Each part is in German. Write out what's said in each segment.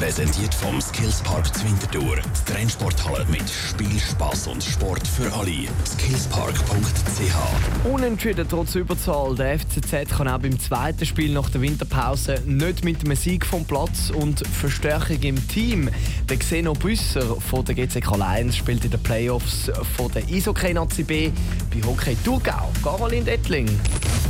Präsentiert vom Skillspark Zwintertour. Die Trennsporthalle mit Spiel, Spaß und Sport für alle. Skillspark.ch. Unentschieden trotz Überzahl. Der FCZ kann auch beim zweiten Spiel nach der Winterpause nicht mit einem Sieg vom Platz und Verstärkung im Team. Der Xeno Büsser von der GCK Lions spielt in den Playoffs von der Isokay Nazi B bei Hockey Thurgau. Caroline Dettling.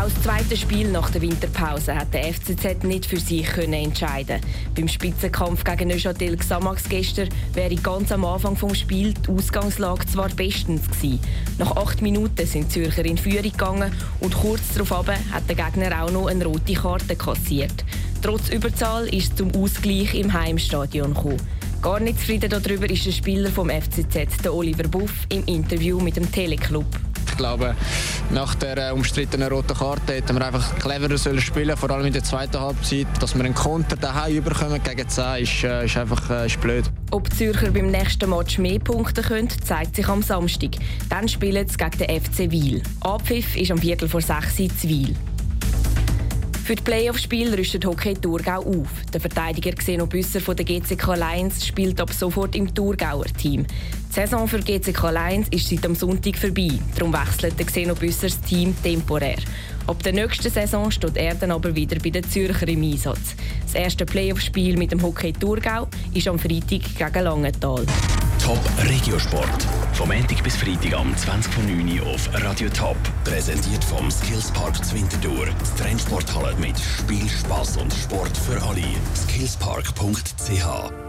Aus zweiten Spiel nach der Winterpause hat der FCZ nicht für sich können entscheiden. Beim Spitzenkampf gegen Neuchâtel Xamax gestern wäre ganz am Anfang vom Spiel die Ausgangslage zwar bestens gewesen. Nach acht Minuten sind die Zürcher in Führung gegangen und kurz darauf hat der Gegner auch noch eine rote Karte kassiert. Trotz Überzahl ist es zum Ausgleich im Heimstadion gekommen. Gar nicht zufrieden darüber ist der Spieler vom FCZ, der Oliver Buff, im Interview mit dem Teleclub. Glaube, nach der äh, umstrittenen roten Karte hätten wir einfach cleverer sollen spielen, vor allem in der zweiten Halbzeit. Dass wir einen Konter daheim überkommen gegen 10 ist, äh, ist einfach äh, ist blöd. Ob die Zürcher beim nächsten Match mehr Punkte können, zeigt sich am Samstag. Dann spielen sie gegen den FC Wiel. Abpfiff ist am Viertel vor 6 Uhr zu Wiel. Für die Playoff-Spiele rüstet Hockey Thurgau auf. Der Verteidiger Xeno Büsser von der GCK Lions spielt ab sofort im Thurgauer Team. Die Saison für GCK Lions ist seit am Sonntag vorbei. Darum wechselt der Xeno Büsser das Team temporär. Ab der nächsten Saison steht er dann aber wieder bei den Zürcher im Einsatz. Das erste Playoff-Spiel mit dem Hockey Thurgau ist am Freitag gegen Langenthal. Top Regiosport. Vom Montag bis Freitag am 20.09 Uhr auf Radio Top. Präsentiert vom Skillspark Zwintertour. Die Trennsporthalle mit Spiel, Spaß und Sport für alle. Skillspark.ch